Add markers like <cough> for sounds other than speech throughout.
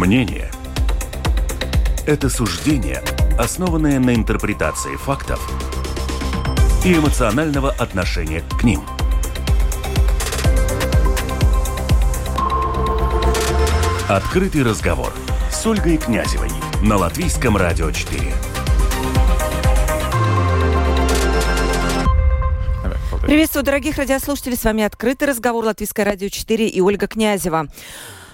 Мнение – это суждение, основанное на интерпретации фактов и эмоционального отношения к ним. Открытый разговор с Ольгой Князевой на Латвийском радио 4. Приветствую, дорогих радиослушателей. С вами «Открытый разговор» Латвийское радио 4 и Ольга Князева.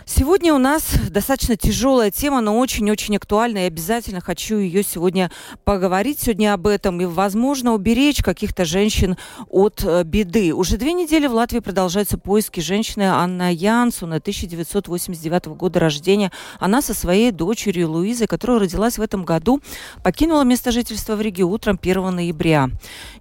Сегодня у нас достаточно тяжелая тема, но очень-очень актуальная. И обязательно хочу ее сегодня поговорить сегодня об этом и, возможно, уберечь каких-то женщин от э, беды. Уже две недели в Латвии продолжаются поиски женщины Анна Янсуна, 1989 года рождения. Она со своей дочерью Луизой, которая родилась в этом году, покинула место жительства в Риге утром 1 ноября.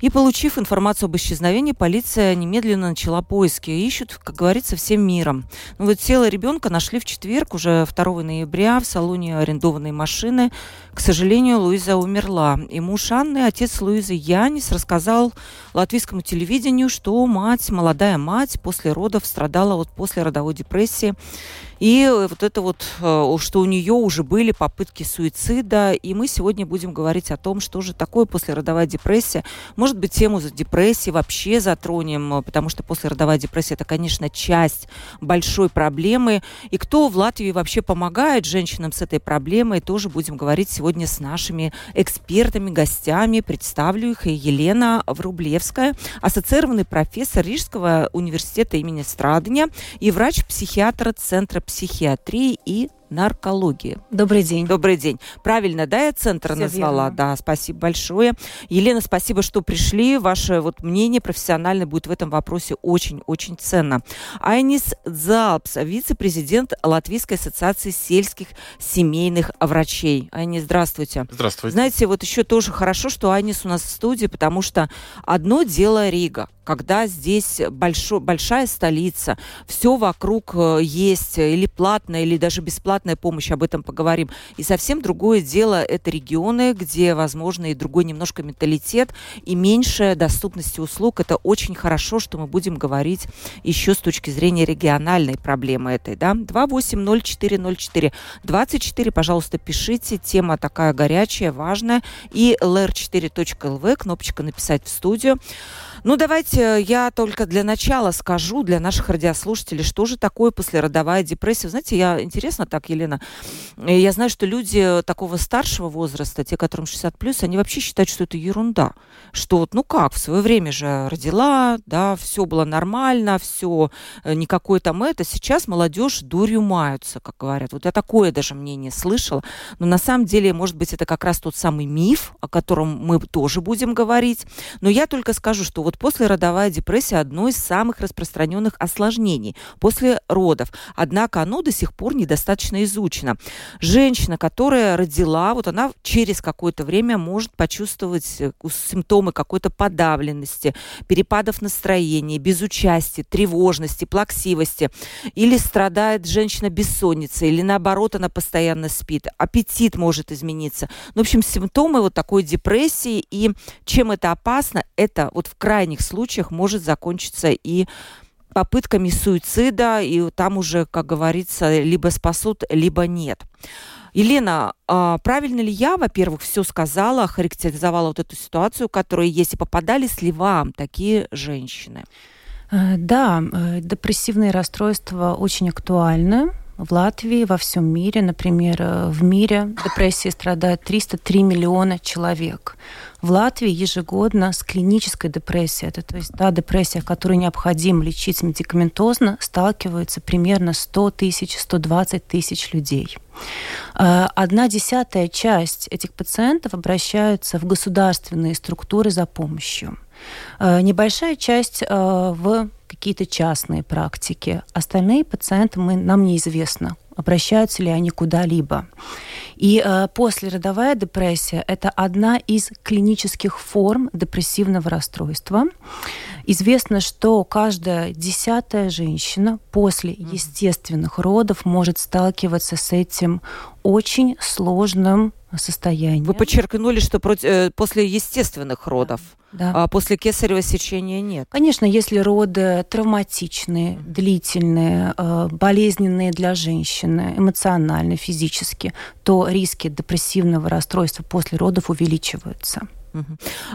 И, получив информацию об исчезновении, полиция немедленно начала поиски. Ищут, как говорится, всем миром. Ну вот тело ребенка нашли в четверг, уже 2 ноября, в салоне арендованной машины. К сожалению, Луиза умерла. И муж Анны, отец Луизы Янис, рассказал латвийскому телевидению, что мать, молодая мать, после родов страдала от послеродовой депрессии и вот это вот, э, что у нее уже были попытки суицида. И мы сегодня будем говорить о том, что же такое послеродовая депрессия. Может быть, тему за депрессии вообще затронем, э, потому что послеродовая депрессия это, конечно, часть большой проблемы. И кто в Латвии вообще помогает женщинам с этой проблемой, тоже будем говорить сегодня с нашими экспертами, гостями. Представлю их. Елена Врублевская, ассоциированный профессор Рижского университета имени Страдания и врач-психиатр Центра психиатрии и наркологии. Добрый день. Добрый день. Правильно, да, я центр Все назвала? верно. Да, спасибо большое. Елена, спасибо, что пришли. Ваше вот мнение профессиональное будет в этом вопросе очень-очень ценно. Айнис Залпс, вице-президент Латвийской ассоциации сельских семейных врачей. Айнис, здравствуйте. Здравствуйте. Знаете, вот еще тоже хорошо, что Айнис у нас в студии, потому что одно дело Рига, когда здесь большой, большая столица, все вокруг э, есть, или платная, или даже бесплатная помощь, об этом поговорим. И совсем другое дело это регионы, где, возможно, и другой немножко менталитет, и меньшая доступность услуг. Это очень хорошо, что мы будем говорить еще с точки зрения региональной проблемы этой. Да? 280-404. 24, пожалуйста, пишите. Тема такая горячая, важная. И lr4.lv, кнопочка «Написать в студию». Ну, давайте я только для начала скажу для наших радиослушателей, что же такое послеродовая депрессия. Знаете, я интересно так, Елена, я знаю, что люди такого старшего возраста, те, которым 60 плюс, они вообще считают, что это ерунда. Что вот, ну как, в свое время же родила, да, все было нормально, все, э, никакой там это. Сейчас молодежь дурью маются, как говорят. Вот я такое даже мнение слышала. Но на самом деле, может быть, это как раз тот самый миф, о котором мы тоже будем говорить. Но я только скажу, что вот вот послеродовая депрессия одно из самых распространенных осложнений после родов. Однако оно до сих пор недостаточно изучено. Женщина, которая родила, вот она через какое-то время может почувствовать э, симптомы какой-то подавленности, перепадов настроения, безучастия, тревожности, плаксивости. Или страдает женщина бессонницей, или наоборот она постоянно спит. Аппетит может измениться. Ну, в общем, симптомы вот такой депрессии. И чем это опасно, это вот в крайнем крайних случаях может закончиться и попытками суицида, и там уже, как говорится, либо спасут, либо нет. Елена, а правильно ли я, во-первых, все сказала, характеризовала вот эту ситуацию, которая есть, и попадались ли вам такие женщины? Э, да, э, депрессивные расстройства очень актуальны в Латвии, во всем мире. Например, э, в мире депрессией страдает 303 миллиона человек. В Латвии ежегодно с клинической депрессией, это то есть та депрессия, которую необходимо лечить медикаментозно, сталкиваются примерно 100 тысяч, 120 тысяч людей. Э, одна десятая часть этих пациентов обращаются в государственные структуры за помощью. Э, небольшая часть в какие-то частные практики. Остальные пациенты мы, нам неизвестно, обращаются ли они куда-либо. И э, послеродовая депрессия – это одна из клинических форм депрессивного расстройства. Известно, что каждая десятая женщина после естественных родов может сталкиваться с этим очень сложным состоянием. Вы подчеркнули, что э, после естественных родов, да. а после кесарево сечения нет. Конечно, если роды травматичные, длительные, э, болезненные для женщины, эмоционально, физически, то риски депрессивного расстройства после родов увеличиваются.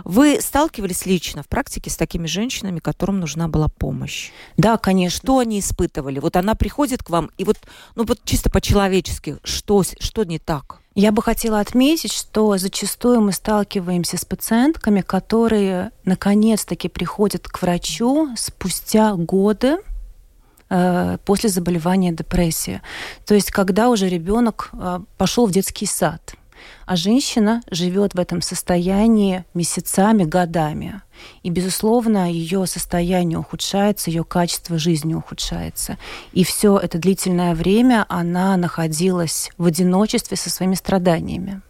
Вы сталкивались лично в практике с такими женщинами, которым нужна была помощь? Да, конечно. Что они испытывали? Вот она приходит к вам, и вот, ну вот чисто по-человечески, что, что не так? Я бы хотела отметить, что зачастую мы сталкиваемся с пациентками, которые наконец-таки приходят к врачу спустя годы э, после заболевания депрессии. То есть, когда уже ребенок э, пошел в детский сад а женщина живет в этом состоянии месяцами, годами. И, безусловно, ее состояние ухудшается, ее качество жизни ухудшается. И все это длительное время она находилась в одиночестве со своими страданиями.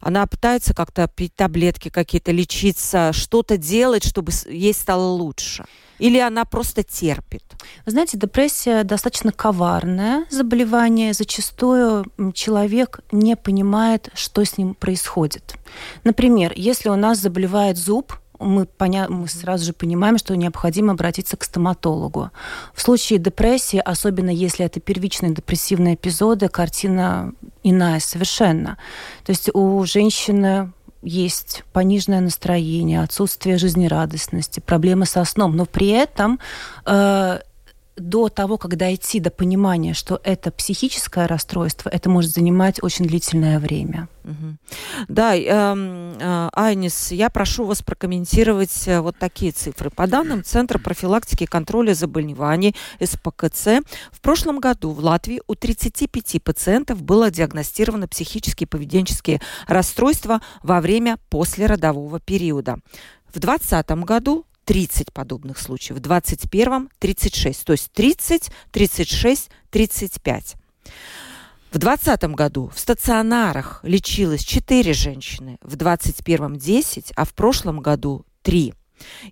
Она пытается как-то пить таблетки какие-то, лечиться, что-то делать, чтобы ей стало лучше. Или она просто терпит? Знаете, депрессия достаточно коварное заболевание. Зачастую человек не понимает, что с ним происходит. Например, если у нас заболевает зуб, мы, поня... мы сразу же понимаем, что необходимо обратиться к стоматологу. В случае депрессии, особенно если это первичные депрессивные эпизоды, картина иная совершенно. То есть у женщины есть пониженное настроение, отсутствие жизнерадостности, проблемы со сном, но при этом э, до того, как дойти до понимания, что это психическое расстройство, это может занимать очень длительное время. Да, э, э, Айнис, я прошу вас прокомментировать э, вот такие цифры. По данным Центра профилактики и контроля заболеваний СПКЦ, в прошлом году в Латвии у 35 пациентов было диагностировано психические и поведенческие расстройства во время послеродового периода. В 2020 году 30 подобных случаев, в 2021 36, то есть 30, 36, 35. В 2020 году в стационарах лечилось 4 женщины, в 2021 10, а в прошлом году 3.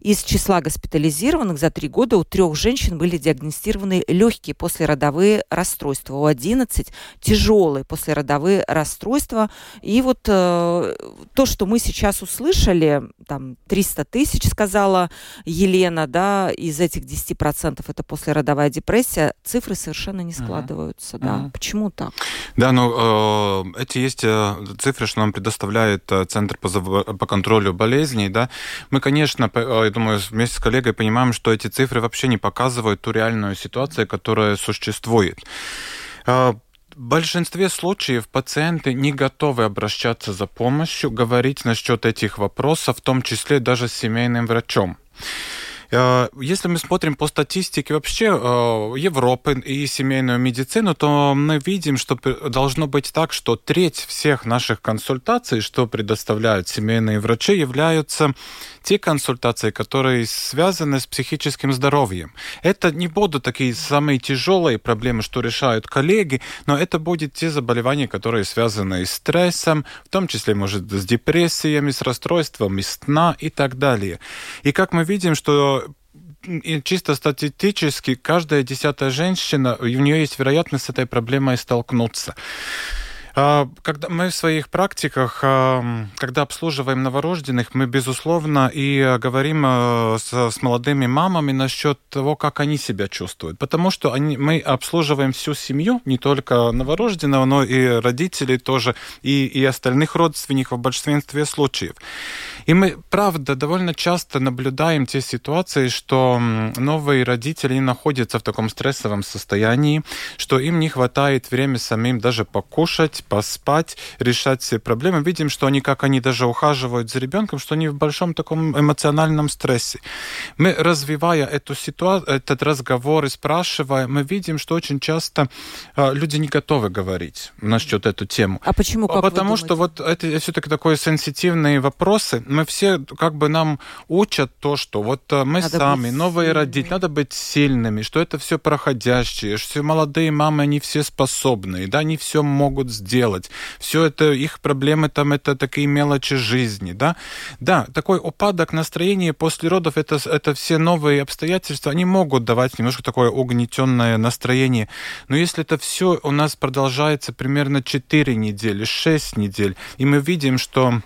Из числа госпитализированных за три года у трех женщин были диагностированы легкие послеродовые расстройства, у 11 тяжелые послеродовые расстройства. И вот э, то, что мы сейчас услышали, там 300 тысяч, сказала Елена, да, из этих 10% это послеродовая депрессия, цифры совершенно не складываются. Uh-huh. Да. Uh-huh. Почему так? Да, ну, э, эти есть э, цифры, что нам предоставляет э, Центр по, по контролю болезней, да. Мы, конечно, я думаю, вместе с коллегой понимаем, что эти цифры вообще не показывают ту реальную ситуацию, которая существует. Э, в большинстве случаев пациенты не готовы обращаться за помощью, говорить насчет этих вопросов, в том числе даже с семейным врачом. Э, если мы смотрим по статистике вообще Европы и семейную медицину, то мы видим, что должно быть так, что треть всех наших консультаций, что предоставляют семейные врачи, являются те консультации, которые связаны с психическим здоровьем. Это не будут такие самые тяжелые проблемы, что решают коллеги, но это будут те заболевания, которые связаны с стрессом, в том числе, может, с депрессиями, с расстройствами сна и так далее. И как мы видим, что чисто статистически каждая десятая женщина, у нее есть вероятность с этой проблемой столкнуться. А, когда мы в своих практиках, а, когда обслуживаем новорожденных, мы, безусловно, и говорим а, с, с молодыми мамами насчет того, как они себя чувствуют. Потому что они, мы обслуживаем всю семью, не только новорожденного, но и родителей тоже, и, и остальных родственников в большинстве случаев. И мы, правда, довольно часто наблюдаем те ситуации, что новые родители находятся в таком стрессовом состоянии, что им не хватает времени самим даже покушать, поспать, решать все проблемы. Видим, что они, как они даже ухаживают за ребенком, что они в большом таком эмоциональном стрессе. Мы, развивая эту ситуацию, этот разговор и спрашивая, мы видим, что очень часто э, люди не готовы говорить насчет эту тему. А почему? Как Потому что вот это все-таки такое сенситивные вопросы. Мы все как бы нам учат то, что вот э, мы надо сами, новые родители, надо быть сильными, что это все проходящее, что молодые мамы, они все способные, да, они все могут сделать делать. Все это, их проблемы там, это такие мелочи жизни, да. Да, такой упадок настроения после родов, это, это все новые обстоятельства, они могут давать немножко такое угнетенное настроение. Но если это все у нас продолжается примерно 4 недели, 6 недель, и мы видим, что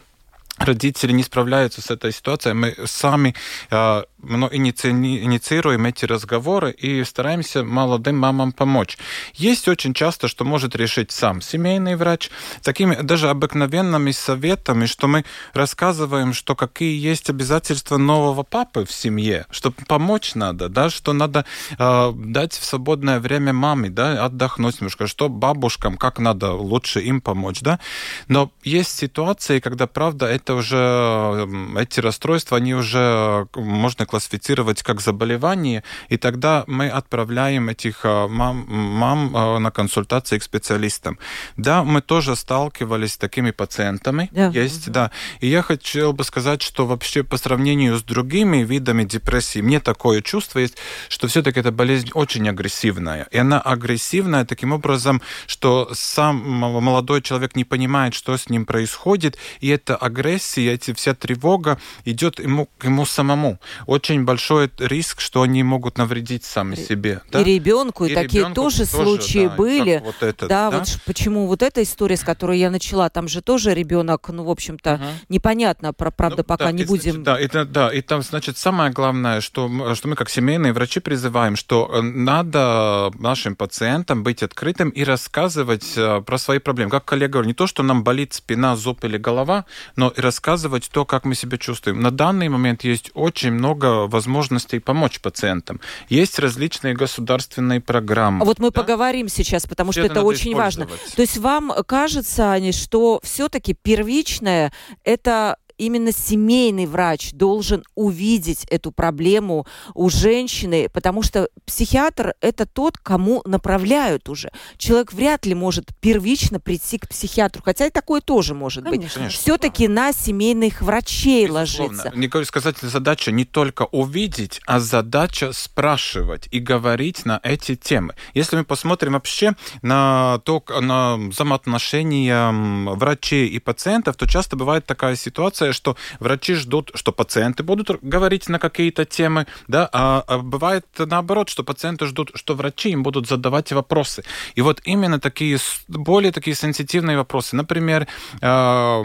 родители не справляются с этой ситуацией, мы сами э, инициируем эти разговоры и стараемся молодым мамам помочь. Есть очень часто, что может решить сам семейный врач, такими даже обыкновенными советами, что мы рассказываем, что какие есть обязательства нового папы в семье, что помочь надо, да, что надо э, дать в свободное время маме, да, отдохнуть немножко, что бабушкам, как надо лучше им помочь, да. Но есть ситуации, когда, правда, это уже, эти расстройства, они уже можно классифицировать как заболевание, и тогда мы отправляем этих э, мам, мам э, на консультации к специалистам. Да, мы тоже сталкивались с такими пациентами, да. есть, да. И я хотел бы сказать, что вообще по сравнению с другими видами депрессии, мне такое чувство есть, что все-таки эта болезнь очень агрессивная. И она агрессивная таким образом, что сам молодой человек не понимает, что с ним происходит, и эта агрессия, эти вся тревога идет ему, ему самому очень большой риск, что они могут навредить сами себе. Да? И ребенку, и, и такие ребенку тоже, тоже случаи да, были. Вот это, да, да, вот почему вот эта история, с которой я начала, там же тоже ребенок, ну, в общем-то, угу. непонятно, про, правда, ну, пока да, не и, будем. Да, это, да, и там, значит, самое главное, что, что мы как семейные врачи призываем, что э, надо нашим пациентам быть открытым и рассказывать э, про свои проблемы. Как коллега говорит, не то, что нам болит спина, зуб или голова, но и рассказывать то, как мы себя чувствуем. На данный момент есть очень много возможностей помочь пациентам. Есть различные государственные программы. Вот мы да? поговорим сейчас, потому Все что это, это очень важно. То есть вам кажется, Аня, что все-таки первичное это именно семейный врач должен увидеть эту проблему у женщины, потому что психиатр – это тот, кому направляют уже. Человек вряд ли может первично прийти к психиатру, хотя и такое тоже может Конечно. быть. Все-таки на семейных врачей Безусловно. ложится. Николай сказать, задача не только увидеть, а задача спрашивать и говорить на эти темы. Если мы посмотрим вообще на то, на взаимоотношения врачей и пациентов, то часто бывает такая ситуация, ситуация, что врачи ждут, что пациенты будут говорить на какие-то темы, да, а, а бывает наоборот, что пациенты ждут, что врачи им будут задавать вопросы. И вот именно такие более такие сенситивные вопросы, например, э,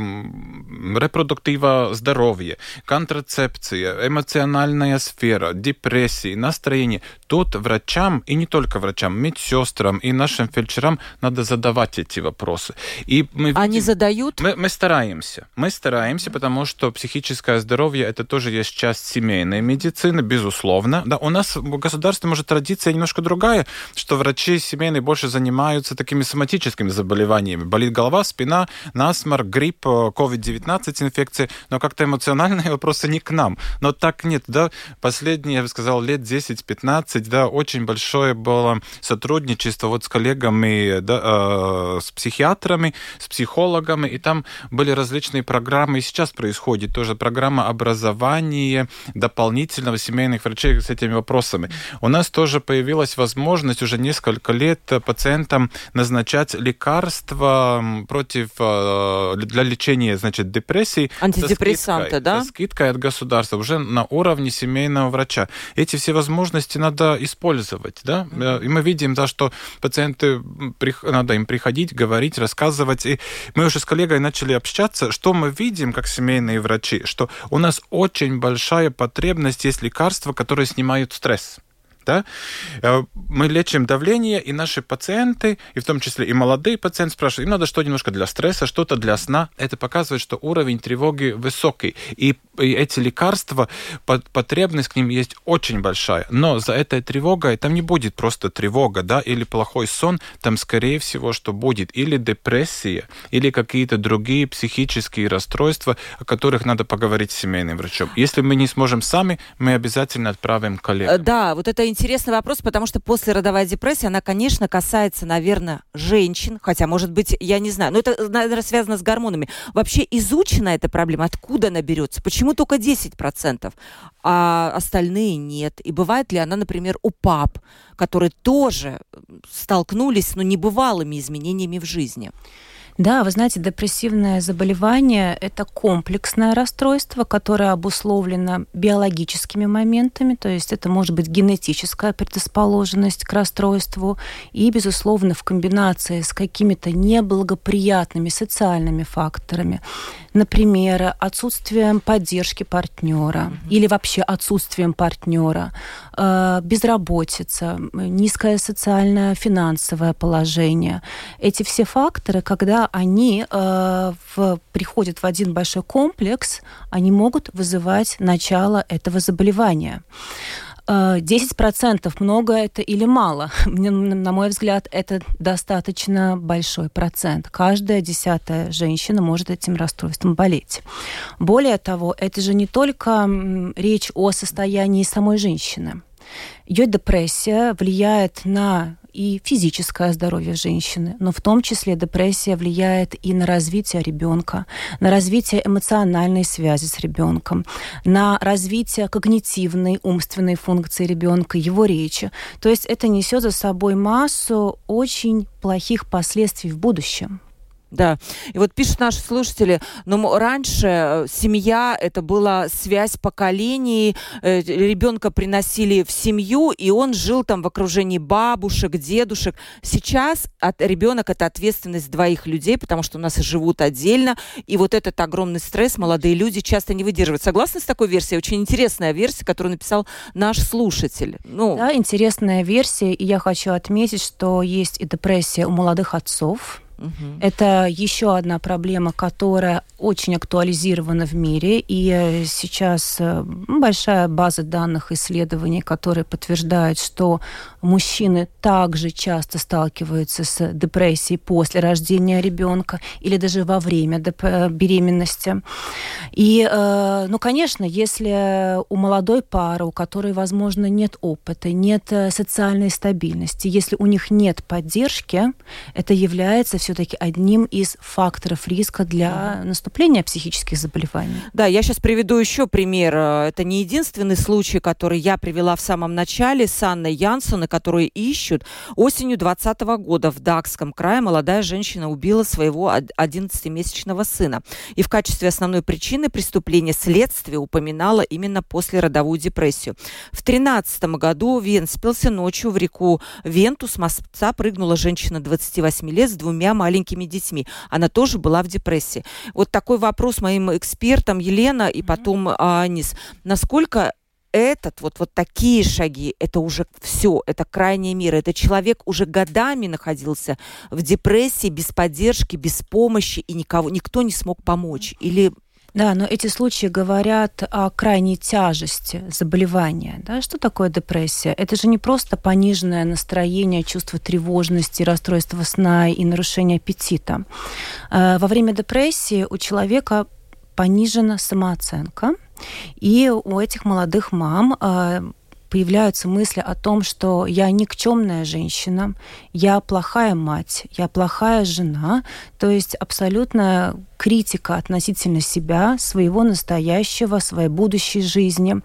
репродуктива здоровья, контрацепция, эмоциональная сфера, депрессии, настроение. Тут врачам, и не только врачам, медсестрам и нашим фельдшерам надо задавать эти вопросы. И мы Они задают? Мы, мы стараемся. Мы стараемся, потому потому что психическое здоровье это тоже есть часть семейной медицины, безусловно. Да, у нас в государстве, может, традиция немножко другая, что врачи семейные больше занимаются такими соматическими заболеваниями. Болит голова, спина, насморк, грипп, COVID-19 инфекции, но как-то эмоциональные <laughs> вопросы не к нам. Но так нет, да, последние, я бы сказал, лет 10-15, да, очень большое было сотрудничество вот с коллегами, да, э, с психиатрами, с психологами, и там были различные программы, и сейчас происходит тоже программа образования дополнительного семейных врачей с этими вопросами. У нас тоже появилась возможность уже несколько лет пациентам назначать лекарства против э, для лечения, значит, депрессии. Антидепрессанты, скидкой, да? Со скидкой от государства уже на уровне семейного врача. Эти все возможности надо использовать, да? Э, и мы видим, да, что пациенты надо им приходить, говорить, рассказывать. И мы уже с коллегой начали общаться, что мы видим как семейные семейные врачи, что у нас очень большая потребность есть лекарства, которые снимают стресс. Да? Э, мы лечим давление, и наши пациенты, и в том числе и молодые пациенты спрашивают, им надо что немножко для стресса, что-то для сна. Это показывает, что уровень тревоги высокий. И, и эти лекарства, потребность к ним есть очень большая. Но за этой тревогой там не будет просто тревога, да, или плохой сон, там скорее всего, что будет или депрессия, или какие-то другие психические расстройства, о которых надо поговорить с семейным врачом. Если мы не сможем сами, мы обязательно отправим коллегам. Да, вот это интересный вопрос, потому что после родовая депрессия, она, конечно, касается, наверное, женщин, хотя, может быть, я не знаю, но это, наверное, связано с гормонами. Вообще изучена эта проблема, откуда она берется? Почему только 10%, а остальные нет? И бывает ли она, например, у пап, которые тоже столкнулись с ну, небывалыми изменениями в жизни? Да, вы знаете, депрессивное заболевание – это комплексное расстройство, которое обусловлено биологическими моментами, то есть это может быть генетическая предрасположенность к расстройству и, безусловно, в комбинации с какими-то неблагоприятными социальными факторами, например, отсутствием поддержки партнера mm-hmm. или вообще отсутствием партнера, э, безработица, низкое социальное финансовое положение. Эти все факторы, когда они э, в, приходят в один большой комплекс, они могут вызывать начало этого заболевания. 10% много это или мало? <laughs> На мой взгляд, это достаточно большой процент. Каждая десятая женщина может этим расстройством болеть. Более того, это же не только речь о состоянии самой женщины. Ее депрессия влияет на и физическое здоровье женщины, но в том числе депрессия влияет и на развитие ребенка, на развитие эмоциональной связи с ребенком, на развитие когнитивной, умственной функции ребенка, его речи. То есть это несет за собой массу очень плохих последствий в будущем. Да. И вот пишут наши слушатели, ну, раньше э, семья, это была связь поколений, э, ребенка приносили в семью, и он жил там в окружении бабушек, дедушек. Сейчас от, ребенок это ответственность двоих людей, потому что у нас живут отдельно, и вот этот огромный стресс молодые люди часто не выдерживают. Согласны с такой версией? Очень интересная версия, которую написал наш слушатель. Ну... Да, интересная версия, и я хочу отметить, что есть и депрессия у молодых отцов, Это еще одна проблема, которая очень актуализирована в мире, и э, сейчас э, большая база данных исследований, которые подтверждают, что мужчины также часто сталкиваются с депрессией после рождения ребенка или даже во время э, беременности. И, ну, конечно, если у молодой пары, у которой, возможно, нет опыта, нет социальной стабильности, если у них нет поддержки, это является все-таки одним из факторов риска для наступления психических заболеваний. Да, я сейчас приведу еще пример. Это не единственный случай, который я привела в самом начале с Анной Янсоной, которую ищут. Осенью 2020 года в Дакском крае молодая женщина убила своего 11-месячного сына. И в качестве основной причины преступления следствие упоминало именно послеродовую депрессию. В 2013 году в Венспилсе ночью в реку Венту с моста прыгнула женщина 28 лет с двумя маленькими детьми. Она тоже была в депрессии. Вот такой вопрос моим экспертам Елена и потом Анис. Насколько этот, вот, вот такие шаги, это уже все, это крайняя мера. Это человек уже годами находился в депрессии, без поддержки, без помощи, и никого, никто не смог помочь. Или да, но эти случаи говорят о крайней тяжести заболевания. Да? Что такое депрессия? Это же не просто пониженное настроение, чувство тревожности, расстройство сна и нарушение аппетита. Э, во время депрессии у человека понижена самооценка, и у этих молодых мам э, появляются мысли о том, что я никчемная женщина, я плохая мать, я плохая жена, то есть абсолютная критика относительно себя, своего настоящего, своей будущей жизни.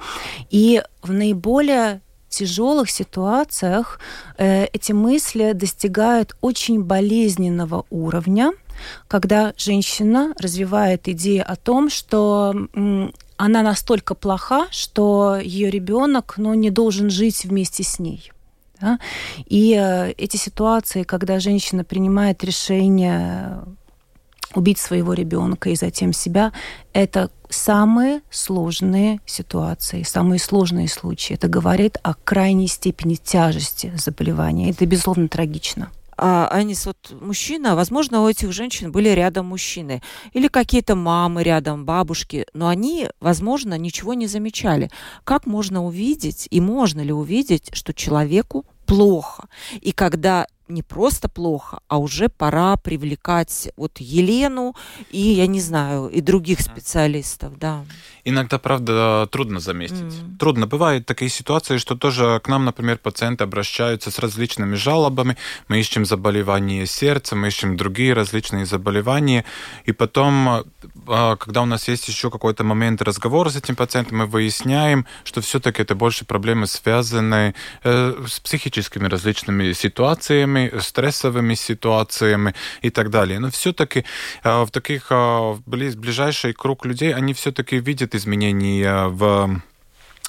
И в наиболее тяжелых ситуациях э, эти мысли достигают очень болезненного уровня, когда женщина развивает идею о том, что она настолько плоха, что ее ребенок ну, не должен жить вместе с ней. Да? И э, эти ситуации, когда женщина принимает решение убить своего ребенка и затем себя, это самые сложные ситуации, самые сложные случаи. Это говорит о крайней степени тяжести заболевания. Это, безусловно, трагично а, Анис, вот мужчина, возможно, у этих женщин были рядом мужчины или какие-то мамы рядом, бабушки, но они, возможно, ничего не замечали. Как можно увидеть и можно ли увидеть, что человеку плохо? И когда не просто плохо, а уже пора привлекать вот Елену и, я не знаю, и других специалистов, да. Иногда, правда, трудно заметить. Mm. Трудно. Бывают такие ситуации, что тоже к нам, например, пациенты обращаются с различными жалобами. Мы ищем заболевания сердца, мы ищем другие различные заболевания. И потом, а, когда у нас есть еще какой-то момент разговора с этим пациентом, мы выясняем, что все-таки это больше проблемы, связанные э, с психическими различными ситуациями, другими стрессовыми ситуациями и так далее. Но все-таки в таких ближайший круг людей, они все-таки видят изменения в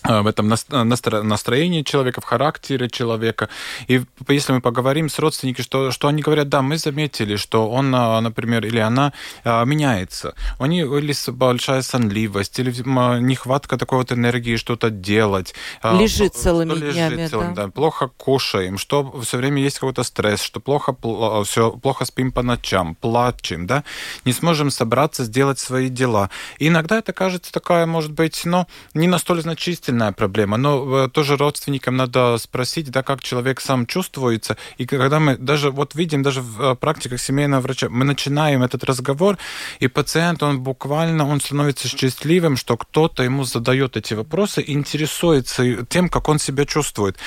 в этом настроении человека, в характере человека. И если мы поговорим с родственниками, что, что они говорят, да, мы заметили, что он, э, например, или она э, меняется. У них или большая сонливость, или нехватка такой вот энергии что-то делать. Лежит целыми что днями, лежит целыми, да. да. Плохо кушаем, что все время есть какой-то стресс, что плохо, все, плохо спим по ночам, плачем, да, не сможем собраться, сделать свои дела. И иногда это кажется такая, может быть, ну, не настолько значительная действительная проблема, но э, тоже родственникам надо спросить, да, как человек сам чувствуется. И когда мы даже вот видим, даже в э, практиках семейного врача, мы начинаем этот разговор, и пациент, он буквально, он становится счастливым, что кто-то ему задает эти вопросы интересуется тем, как он себя чувствует.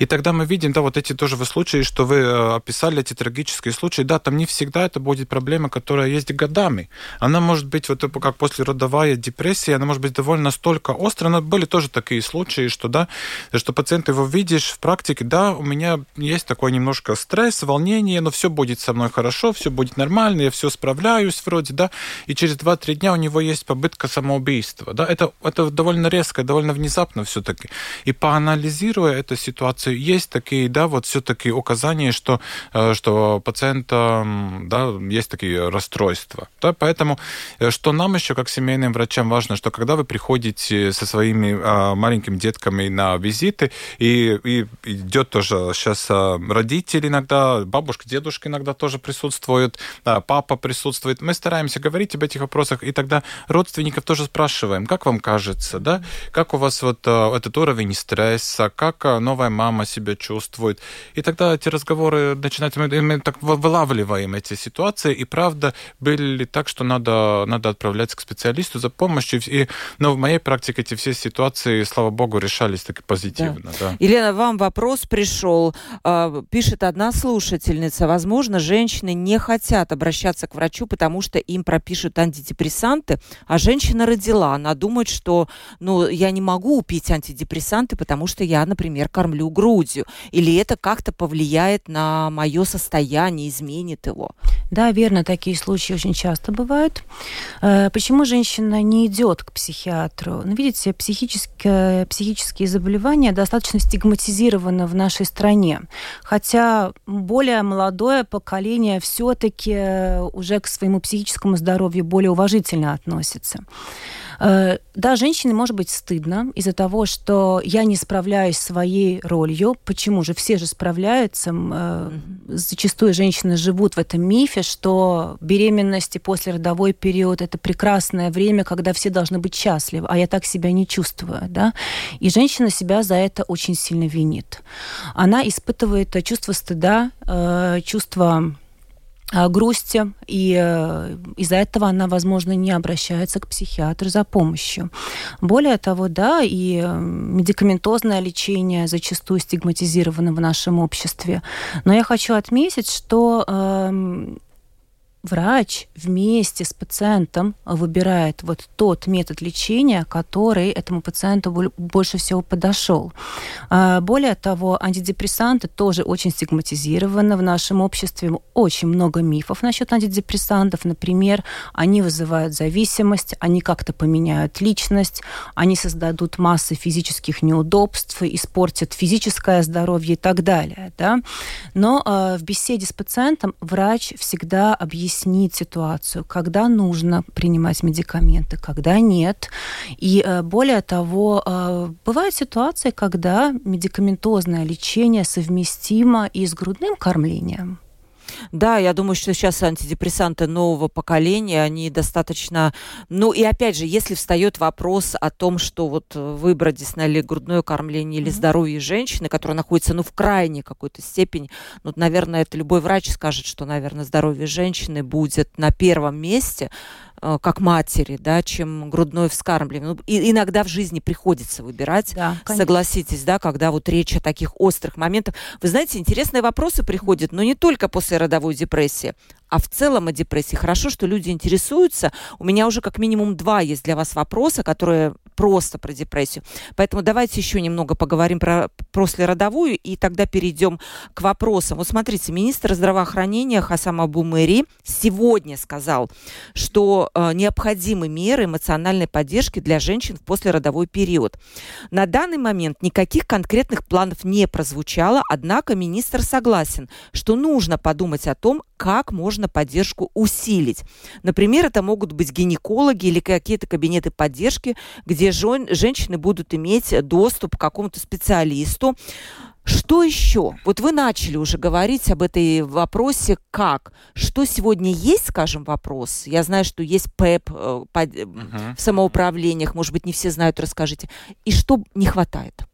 И тогда мы видим, да, вот эти тоже вы случаи, что вы э, описали, эти трагические случаи, да, там не всегда это будет проблема, которая есть годами. Она может быть, вот как после родовая депрессия, она может быть довольно настолько острая, но были тоже такие такие случаи, что, да, что пациент его видишь в практике, да, у меня есть такой немножко стресс, волнение, но все будет со мной хорошо, все будет нормально, я все справляюсь вроде, да, и через 2-3 дня у него есть попытка самоубийства, да, это, это довольно резко, довольно внезапно все-таки. И поанализируя эту ситуацию, есть такие, да, вот все-таки указания, что, э, что пациента, да, есть такие расстройства, да, поэтому, э, что нам еще, как семейным врачам, важно, что когда вы приходите со своими а, маленькими детками на визиты, и, и идет тоже сейчас а, родители иногда, бабушка, дедушка иногда тоже присутствуют, папа присутствует. Мы стараемся говорить об этих вопросах, и тогда родственников тоже спрашиваем, как вам кажется, да, как у вас вот а, этот уровень стресса, как а, новая мама себя чувствует. И тогда эти разговоры начинаются, мы так вылавливаем эти ситуации, и правда были так, что надо, надо отправляться к специалисту за помощью. И, но в моей практике эти все ситуации слава богу, решались так и позитивно. Да. Да. Елена, вам вопрос пришел. А, пишет одна слушательница. Возможно, женщины не хотят обращаться к врачу, потому что им пропишут антидепрессанты, а женщина родила. Она думает, что ну, я не могу пить антидепрессанты, потому что я, например, кормлю грудью. Или это как-то повлияет на мое состояние, изменит его. Да, верно, такие случаи очень часто бывают. Э, почему женщина не идет к психиатру? Ну, видите, психически психические заболевания достаточно стигматизированы в нашей стране. Хотя более молодое поколение все-таки уже к своему психическому здоровью более уважительно относится. Э, да, женщине может быть стыдно из-за того, что я не справляюсь своей ролью. Почему же? Все же справляются. Э, зачастую женщины живут в этом мифе, что беременность и послеродовой период – это прекрасное время, когда все должны быть счастливы, а я так себя не чувствую. Да? И женщина себя за это очень сильно винит. Она испытывает чувство стыда, э, чувство Э, грусти, и э, из-за этого она, возможно, не обращается к психиатру за помощью. Более того, да, и э, медикаментозное лечение зачастую стигматизировано в нашем обществе. Но я хочу отметить, что эм, врач вместе с пациентом выбирает вот тот метод лечения, который этому пациенту больше всего подошел. А, более того, антидепрессанты тоже очень стигматизированы в нашем обществе. Очень много мифов насчет антидепрессантов. Например, они вызывают зависимость, они как-то поменяют личность, они создадут массы физических неудобств, испортят физическое здоровье и так далее. Да? Но э, в беседе с пациентом врач всегда объясняет, объяснить ситуацию, когда нужно принимать медикаменты, когда нет. И э, более того, э, бывают ситуации, когда медикаментозное лечение совместимо и с грудным кормлением. Да, я думаю, что сейчас антидепрессанты нового поколения, они достаточно... Ну и опять же, если встает вопрос о том, что вот выбрать действительно грудное кормление или mm-hmm. здоровье женщины, которая находится ну, в крайней какой-то степени, ну, наверное, это любой врач скажет, что, наверное, здоровье женщины будет на первом месте, Э, как матери, да, чем грудное вскармливание. Ну, и иногда в жизни приходится выбирать, да, согласитесь, да, когда вот речь о таких острых моментах. Вы знаете, интересные вопросы приходят, но не только после родовой депрессии, а в целом о депрессии. Хорошо, что люди интересуются. У меня уже как минимум два есть для вас вопроса, которые просто про депрессию. Поэтому давайте еще немного поговорим про послеродовую, и тогда перейдем к вопросам. Вот смотрите, министр здравоохранения Хасам Абу Мэри сегодня сказал, что э, необходимы меры эмоциональной поддержки для женщин в послеродовой период. На данный момент никаких конкретных планов не прозвучало, однако министр согласен, что нужно подумать о том, как можно поддержку усилить. Например, это могут быть гинекологи или какие-то кабинеты поддержки, где жен, женщины будут иметь доступ к какому-то специалисту. Что еще? Вот вы начали уже говорить об этой вопросе как? Что сегодня есть, скажем, вопрос? Я знаю, что есть ПЭП э, под, uh-huh. в самоуправлениях, может быть, не все знают, расскажите. И что не хватает?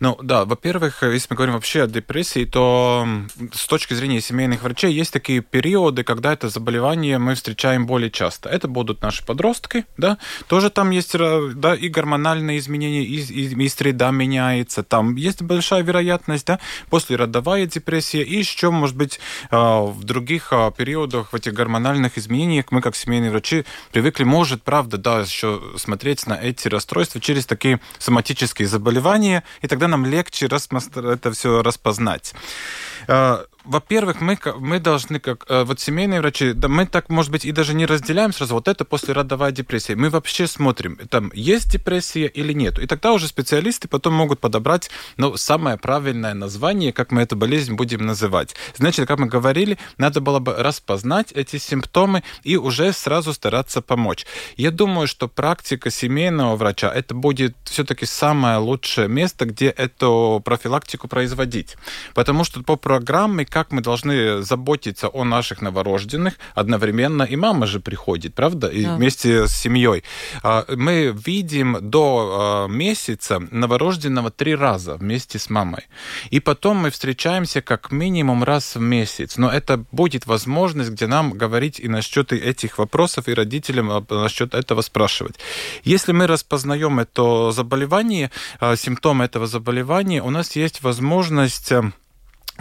Ну да, во-первых, если мы говорим вообще о депрессии, то с точки зрения семейных врачей есть такие периоды, когда это заболевание мы встречаем более часто. Это будут наши подростки, да, тоже там есть да, и гормональные изменения, и, и, и среда меняется, там есть большая вероятность, да, после родовая депрессия, и еще, может быть, а, в других а, периодах, в этих гормональных изменениях мы, как семейные врачи, привыкли, может, правда, да, еще смотреть на эти расстройства через такие соматические заболевания, и тогда нам легче это все распознать. Во-первых, мы, мы должны, как э, вот семейные врачи, да, мы так, может быть, и даже не разделяем сразу, вот это послеродовая депрессия. Мы вообще смотрим, там есть депрессия или нет. И тогда уже специалисты потом могут подобрать ну, самое правильное название, как мы эту болезнь будем называть. Значит, как мы говорили, надо было бы распознать эти симптомы и уже сразу стараться помочь. Я думаю, что практика семейного врача это будет все-таки самое лучшее место, где эту профилактику производить. Потому что по программе как мы должны заботиться о наших новорожденных одновременно, и мама же приходит, правда, и да. вместе с семьей. А, мы видим до а, месяца новорожденного три раза вместе с мамой. И потом мы встречаемся как минимум раз в месяц. Но это будет возможность, где нам говорить и насчет этих вопросов, и родителям а, насчет этого спрашивать. Если мы распознаем это заболевание, симптомы этого заболевания, у нас есть возможность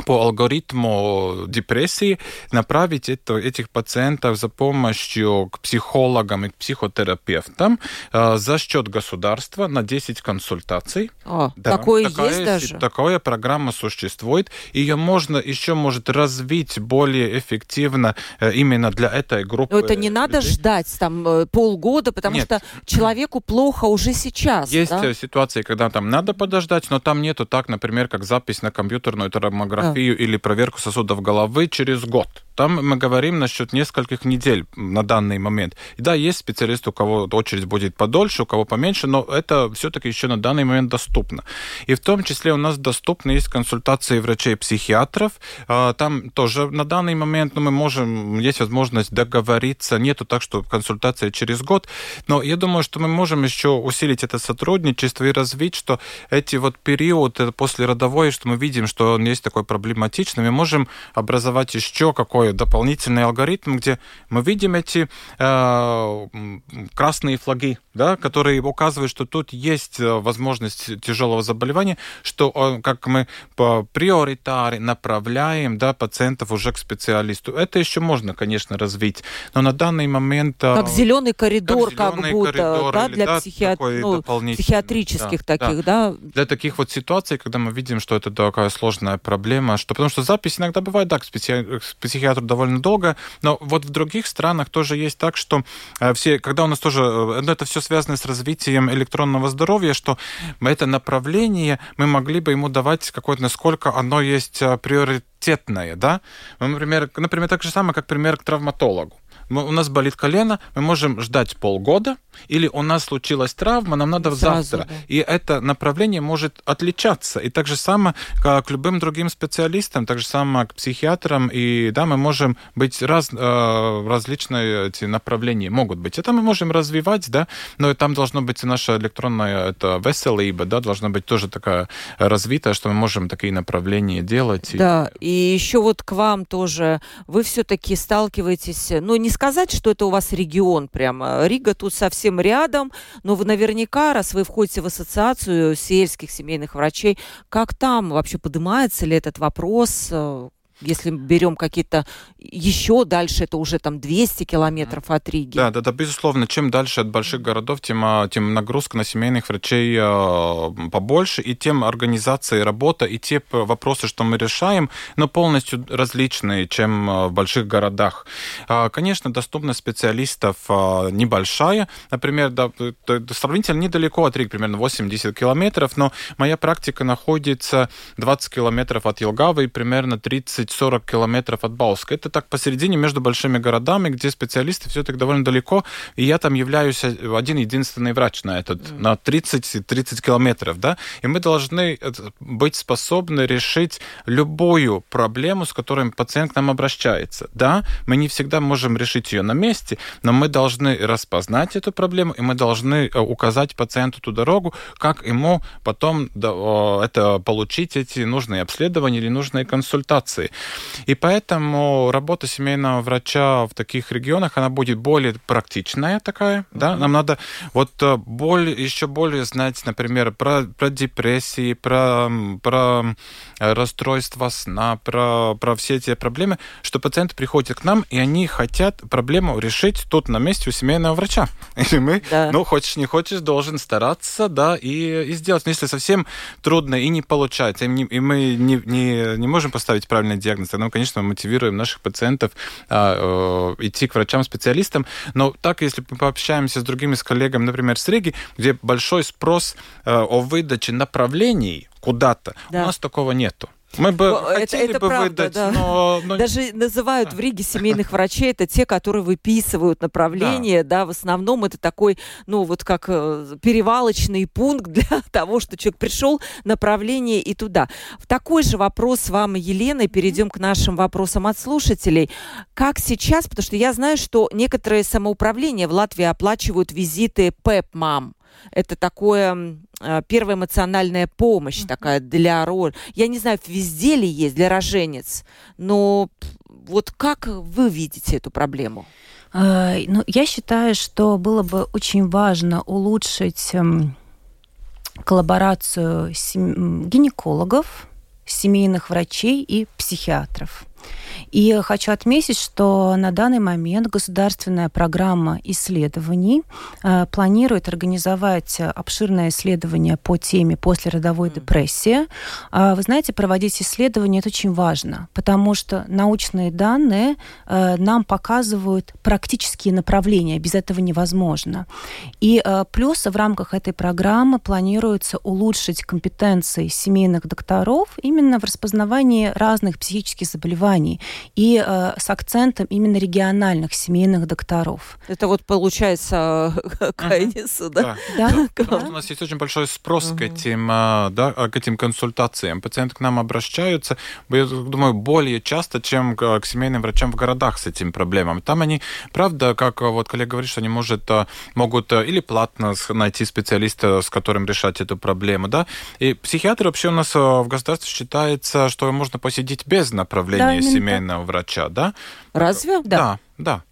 по алгоритму депрессии направить это, этих пациентов за помощью к психологам и к психотерапевтам э, за счет государства на 10 консультаций. О, да, такое такая, есть даже? Такая программа существует. Ее можно еще может развить более эффективно э, именно для этой группы. Но это не надо людей. ждать там э, полгода, потому Нет. что человеку плохо уже сейчас. Есть да? ситуации, когда там надо подождать, но там нету так, например, как запись на компьютерную томографию томографию или проверку сосудов головы через год. Там мы говорим насчет нескольких недель на данный момент. И да, есть специалисты, у кого очередь будет подольше, у кого поменьше, но это все-таки еще на данный момент доступно. И в том числе у нас доступны есть консультации врачей-психиатров. А, там тоже на данный момент ну, мы можем, есть возможность договориться. Нету так, что консультация через год. Но я думаю, что мы можем еще усилить это сотрудничество и развить, что эти вот периоды после родовой, что мы видим, что он есть такой проблематичный, мы можем образовать еще какой дополнительный алгоритм, где мы видим эти э, красные флаги, да, которые указывают, что тут есть э, возможность тяжелого заболевания, что э, как мы по приоритаре направляем да, пациентов уже к специалисту. Это еще можно, конечно, развить, но на данный момент... Э, как зеленый коридор, как, как будто, коридор, да, для да, психи... ну, психиатрических да, таких, да. да. Для таких вот ситуаций, когда мы видим, что это такая сложная проблема, что потому что запись иногда бывает, да, к, психи... к психиатру довольно долго, но вот в других странах тоже есть так, что все, когда у нас тоже, это все связано с развитием электронного здоровья, что это направление мы могли бы ему давать какое-то, насколько оно есть а, приоритетное, да? Например, например, так же самое, как пример к травматологу мы, у нас болит колено, мы можем ждать полгода, или у нас случилась травма, нам надо Сразу, завтра. Да. И это направление может отличаться. И так же самое, как любым другим специалистам, так же самое к психиатрам, и да, мы можем быть раз, э, различные эти направления могут быть. Это мы можем развивать, да, но там должно быть наша электронная это веселиба, да, должна быть тоже такая развитая, что мы можем такие направления делать. Да, и, и еще вот к вам тоже, вы все-таки сталкиваетесь, ну, не сказать, что это у вас регион прямо. Рига тут совсем рядом, но вы наверняка, раз вы входите в ассоциацию сельских семейных врачей, как там вообще поднимается ли этот вопрос? Если берем какие-то еще дальше, это уже там 200 километров от Риги. Да, да, да, безусловно. Чем дальше от больших городов, тем, а, тем нагрузка на семейных врачей а, побольше, и тем организация работа, и те вопросы, что мы решаем, но полностью различные, чем а, в больших городах. Конечно, доступность специалистов небольшая. Например, да, сравнительно недалеко от Риги, примерно 80 километров, но моя практика находится 20 километров от Елгавы и примерно 30-40 километров от Бауска. Это так посередине между большими городами, где специалисты все-таки довольно далеко, и я там являюсь один единственный врач на этот, mm. на 30-30 километров, да, и мы должны э, быть способны решить любую проблему, с которой пациент к нам обращается. Да, мы не всегда можем решить ее на месте, но мы должны распознать эту проблему, и мы должны э, указать пациенту ту дорогу, как ему потом это получить эти нужные обследования или нужные консультации. И поэтому работа семейного врача в таких регионах, она будет более практичная такая, mm-hmm. да, нам надо вот э, более, еще более знать, например, про, про депрессии, про, про расстройство сна, про, про все эти проблемы, что пациенты приходят к нам, и они хотят проблему решить тут на месте у семейного врача. <laughs> И мы, да. ну, хочешь не хочешь, должен стараться, да, и, и сделать. Но если совсем трудно и не получается, и, не, и мы не, не, не можем поставить правильный диагноз, тогда, конечно, мы мотивируем наших пациентов а, э, идти к врачам-специалистам. Но так, если мы пообщаемся с другими с коллегами, например, с Риги, где большой спрос э, о выдаче направлений куда-то, да. у нас такого нету. Мы бы это, хотели это бы правда, выдать, да. но, но... Даже называют в Риге семейных врачей, это те, которые выписывают направление, да. да, в основном это такой, ну, вот как э, перевалочный пункт <laughs> для того, что человек пришел, направление и туда. В такой же вопрос вам, Елена, перейдем к нашим вопросам от слушателей. Как сейчас, потому что я знаю, что некоторые самоуправления в Латвии оплачивают визиты ПЭП-мам. Это такое э, первая эмоциональная помощь mm-hmm. такая для роль. Я не знаю, везде ли есть для роженец, но вот как вы видите эту проблему? Э, ну, я считаю, что было бы очень важно улучшить эм, коллаборацию гинекологов, семейных врачей и психиатров. И хочу отметить, что на данный момент государственная программа исследований э, планирует организовать обширное исследование по теме послеродовой mm. депрессии. Э, вы знаете, проводить исследования это очень важно, потому что научные данные э, нам показывают практические направления. Без этого невозможно. И э, плюс в рамках этой программы планируется улучшить компетенции семейных докторов именно в распознавании разных психических заболеваний и э, с акцентом именно региональных семейных докторов. Это вот получается к Айнису, да? Да. да. У нас есть очень большой спрос к этим, э, да, к этим консультациям. Пациенты к нам обращаются, я думаю, более часто, чем к семейным врачам в городах с этим проблемами. Там они, правда, как вот коллега говорит, что они может, э, могут э, или платно найти специалиста, с которым решать эту проблему, да. И психиатр вообще у нас в государстве считается, что можно посидеть без направления да, семейного врача, да? Разве? Да, да. да.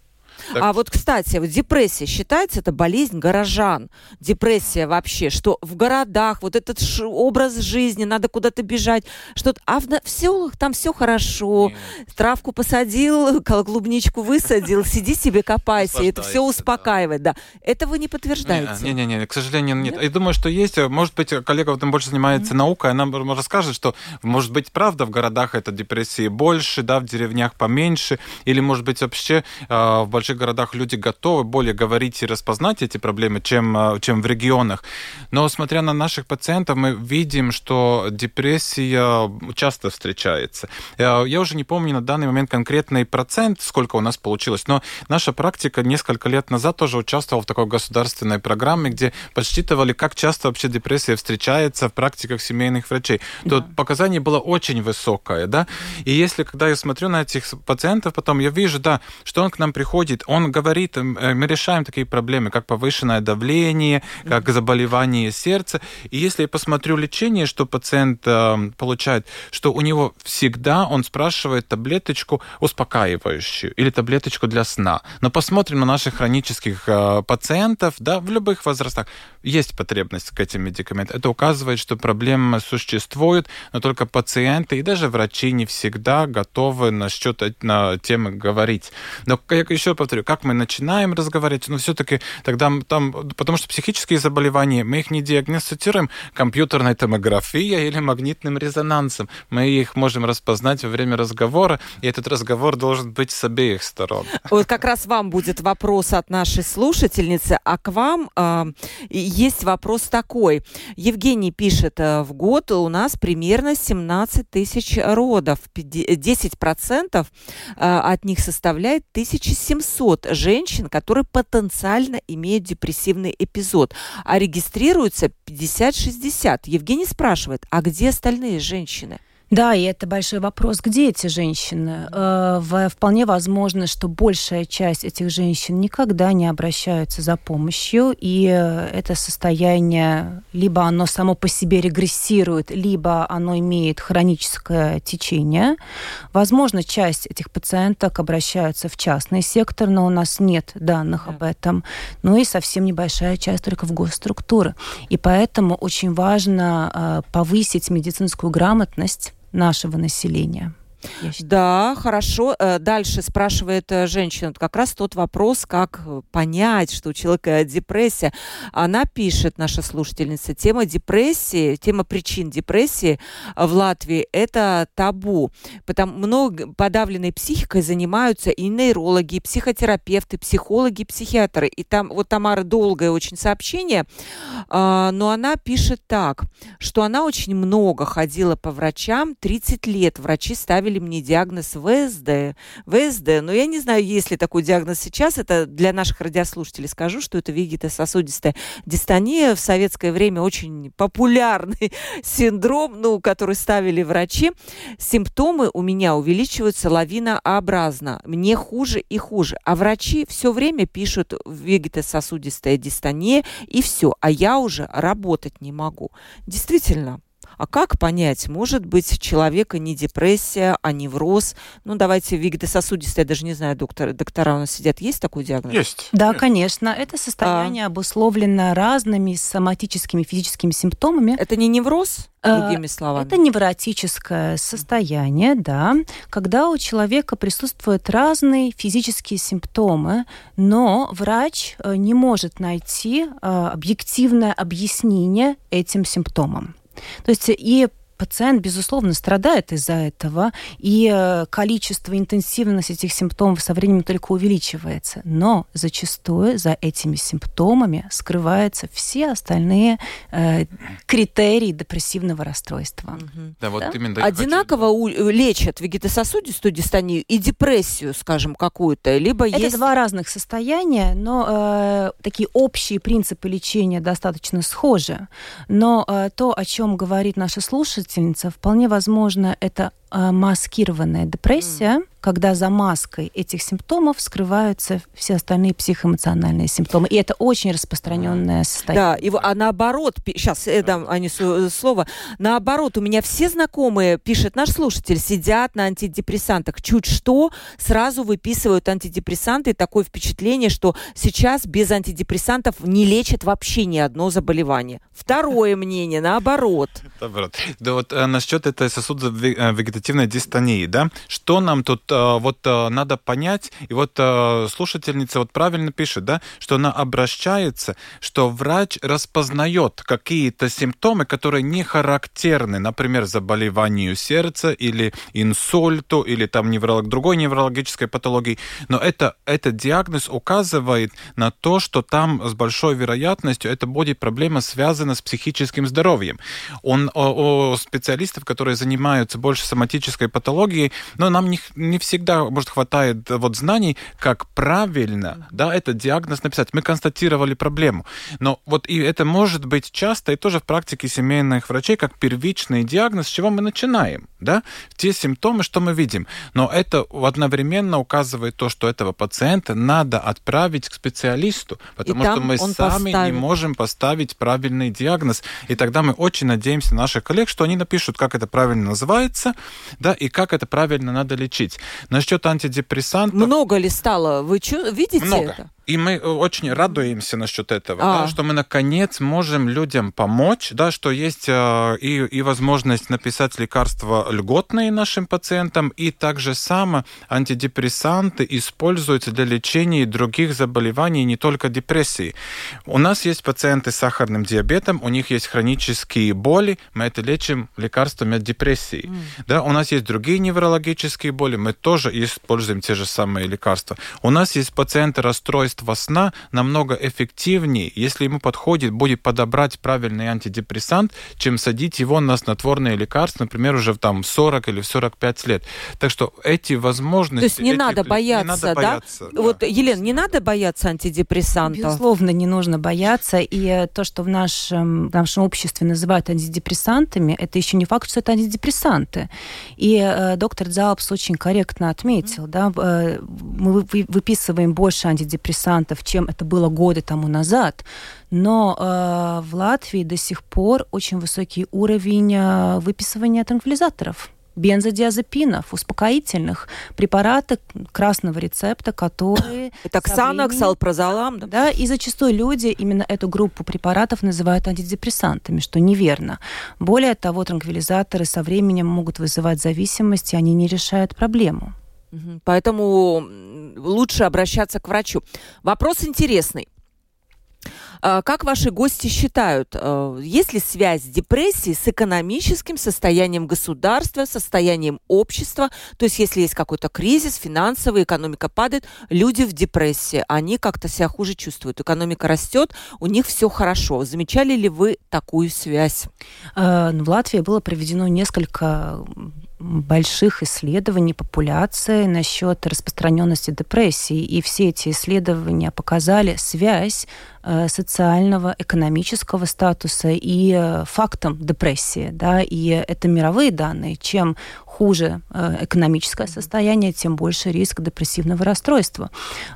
Так... А вот, кстати, вот депрессия считается это болезнь горожан. Депрессия вообще, что в городах вот этот ш- образ жизни, надо куда-то бежать, что а в, в селах там все хорошо, Нет. травку посадил, <laughs> клубничку высадил, <laughs> сиди себе копайся, это все успокаивает, да. Это вы не подтверждаете? Не-не-не, к сожалению, нет. Я думаю, что есть, может быть, коллега в этом больше занимается наукой, она расскажет, что, может быть, правда, в городах это депрессии больше, да, в деревнях поменьше, или, может быть, вообще э, в больших городах люди готовы более говорить и распознать эти проблемы, чем, а, чем в регионах. Но смотря на наших пациентов, мы видим, что депрессия часто встречается. Я уже не помню на данный момент конкретный процент, сколько у нас получилось, но наша практика несколько лет назад тоже участвовала в такой государственной программе, где подсчитывали, как часто вообще депрессия встречается в практиках семейных врачей. Да. Тут показание было очень высокое, да. И если, когда я смотрю на этих пациентов, потом я вижу, да, что он к нам приходит, он говорит, мы решаем такие проблемы, как повышенное давление, как заболевание сердца. И если я посмотрю лечение, что пациент э, получает, что у него всегда он спрашивает таблеточку успокаивающую или таблеточку для сна. Но посмотрим на наших хронических э, пациентов, да, в любых возрастах есть потребность к этим медикаментам. Это указывает, что проблема существует, но только пациенты и даже врачи не всегда готовы насчет на темы говорить. Но, как еще повторю, как мы начинаем разговаривать, но все-таки тогда там, потому что психические заболевания, мы их не диагностируем компьютерной томографией или магнитным резонансом. Мы их можем распознать во время разговора, и этот разговор должен быть с обеих сторон. Вот как раз вам будет вопрос от нашей слушательницы, а к вам э, есть вопрос такой. Евгений пишет, э, в год у нас примерно 17 тысяч родов. 10% э, от них составляет 1700 женщин, которые потенциально имеют депрессивный эпизод. А регистрируются 50-60. Евгений спрашивает, а где остальные женщины? Да, и это большой вопрос, где эти женщины? Э, вполне возможно, что большая часть этих женщин никогда не обращаются за помощью, и э, это состояние либо оно само по себе регрессирует, либо оно имеет хроническое течение. Возможно, часть этих пациенток обращаются в частный сектор, но у нас нет данных об этом. Ну и совсем небольшая часть только в госструктуры. И поэтому очень важно э, повысить медицинскую грамотность нашего населения. Да, хорошо. Э, дальше спрашивает э, женщина. Как раз тот вопрос, как э, понять, что у человека депрессия. Она пишет, наша слушательница, тема депрессии, тема причин депрессии в Латвии – это табу. Потому много подавленной психикой занимаются и нейрологи, и психотерапевты, психологи, психиатры. И там вот Тамара долгое очень сообщение, а, но она пишет так, что она очень много ходила по врачам, 30 лет врачи ставили поставили мне диагноз ВСД. ВСД, но я не знаю, есть ли такой диагноз сейчас. Это для наших радиослушателей скажу, что это вегетососудистая дистония. В советское время очень популярный <laughs> синдром, ну, который ставили врачи. Симптомы у меня увеличиваются лавинообразно. Мне хуже и хуже. А врачи все время пишут вегетососудистая дистония и все. А я уже работать не могу. Действительно, а как понять, может быть, человека не депрессия, а невроз? Ну, давайте вегетососудистая, я даже не знаю, доктор, доктора у нас сидят. Есть такой диагноз? Есть. Да, есть. конечно. Это состояние а... обусловлено разными соматическими физическими симптомами. Это не невроз? Э, другими словами. Это невротическое состояние, да, когда у человека присутствуют разные физические симптомы, но врач э, не может найти э, объективное объяснение этим симптомам. То есть и пациент, безусловно, страдает из-за этого, и э, количество, интенсивность этих симптомов со временем только увеличивается. Но зачастую за этими симптомами скрываются все остальные э, критерии депрессивного расстройства. Угу. Да, вот да? именно Одинаково у, лечат вегетососудистую дистонию и депрессию, скажем, какую-то, либо Это есть... два разных состояния, но э, такие общие принципы лечения достаточно схожи. Но э, то, о чем говорит наша слушательница, слушательница, вполне возможно, это маскированная депрессия, mm когда за маской этих симптомов скрываются все остальные психоэмоциональные симптомы. И это очень распространенное состояние. Да, и, а наоборот, сейчас я дам Анису слово, наоборот, у меня все знакомые, пишет наш слушатель, сидят на антидепрессантах. Чуть что, сразу выписывают антидепрессанты. И такое впечатление, что сейчас без антидепрессантов не лечат вообще ни одно заболевание. Второе мнение, наоборот. Наоборот. Да вот э, насчет этой сосудовегетативной дистонии, да, что нам тут Э, вот э, надо понять, и вот э, слушательница вот правильно пишет, да, что она обращается, что врач распознает какие-то симптомы, которые не характерны, например, заболеванию сердца или инсульту, или там невролог, другой неврологической патологии, но это, этот диагноз указывает на то, что там с большой вероятностью это будет проблема связана с психическим здоровьем. Он, у специалистов, которые занимаются больше соматической соматической патологией, но нам не, не всегда, может, хватает вот знаний, как правильно, да, этот диагноз написать. Мы констатировали проблему, но вот и это может быть часто и тоже в практике семейных врачей как первичный диагноз, с чего мы начинаем, да, те симптомы, что мы видим. Но это одновременно указывает то, что этого пациента надо отправить к специалисту, потому что мы сами поставит. не можем поставить правильный диагноз. И тогда мы очень надеемся на наших коллег, что они напишут, как это правильно называется, да, и как это правильно надо лечить. Насчет антидепрессантов... Много ли стало? Вы чу- видите Много. это? И мы э, очень радуемся насчет этого, а. да, что мы наконец можем людям помочь, да, что есть э, и, и возможность написать лекарства льготные нашим пациентам, и также само антидепрессанты используются для лечения других заболеваний, не только депрессии. У нас есть пациенты с сахарным диабетом, у них есть хронические боли, мы это лечим лекарствами от депрессии. Mm. Да, у нас есть другие неврологические боли, мы тоже используем те же самые лекарства. У нас есть пациенты расстройств качество сна намного эффективнее, если ему подходит, будет подобрать правильный антидепрессант, чем садить его на снотворные лекарства, например, уже в там 40 или в 45 лет. Так что эти возможности... То есть не, эти, надо, бояться, не надо да? бояться, да? Вот, Елена, не надо бояться антидепрессантов? Безусловно, не нужно бояться. И э, то, что в нашем, в нашем обществе называют антидепрессантами, это еще не факт, что это антидепрессанты. И э, доктор Дзалпс очень корректно отметил, mm-hmm. да, э, мы выписываем больше антидепрессантов, антидепрессантов, чем это было годы тому назад. Но э, в Латвии до сих пор очень высокий уровень э, выписывания транквилизаторов бензодиазепинов, успокоительных, препараты красного рецепта, которые... <coughs> Это Ксанакс, Алпрозолам, да? Да, и зачастую люди именно эту группу препаратов называют антидепрессантами, что неверно. Более того, транквилизаторы со временем могут вызывать зависимость, и они не решают проблему. Поэтому лучше обращаться к врачу. Вопрос интересный. А, как ваши гости считают, а, есть ли связь депрессии с экономическим состоянием государства, состоянием общества? То есть, если есть какой-то кризис, финансовый, экономика падает, люди в депрессии, они как-то себя хуже чувствуют. Экономика растет, у них все хорошо. Замечали ли вы такую связь? А, в Латвии было проведено несколько больших исследований популяции насчет распространенности депрессии. И все эти исследования показали связь э, социального, экономического статуса и э, фактом депрессии. Да? И это мировые данные. Чем хуже э, экономическое состояние, тем больше риск депрессивного расстройства.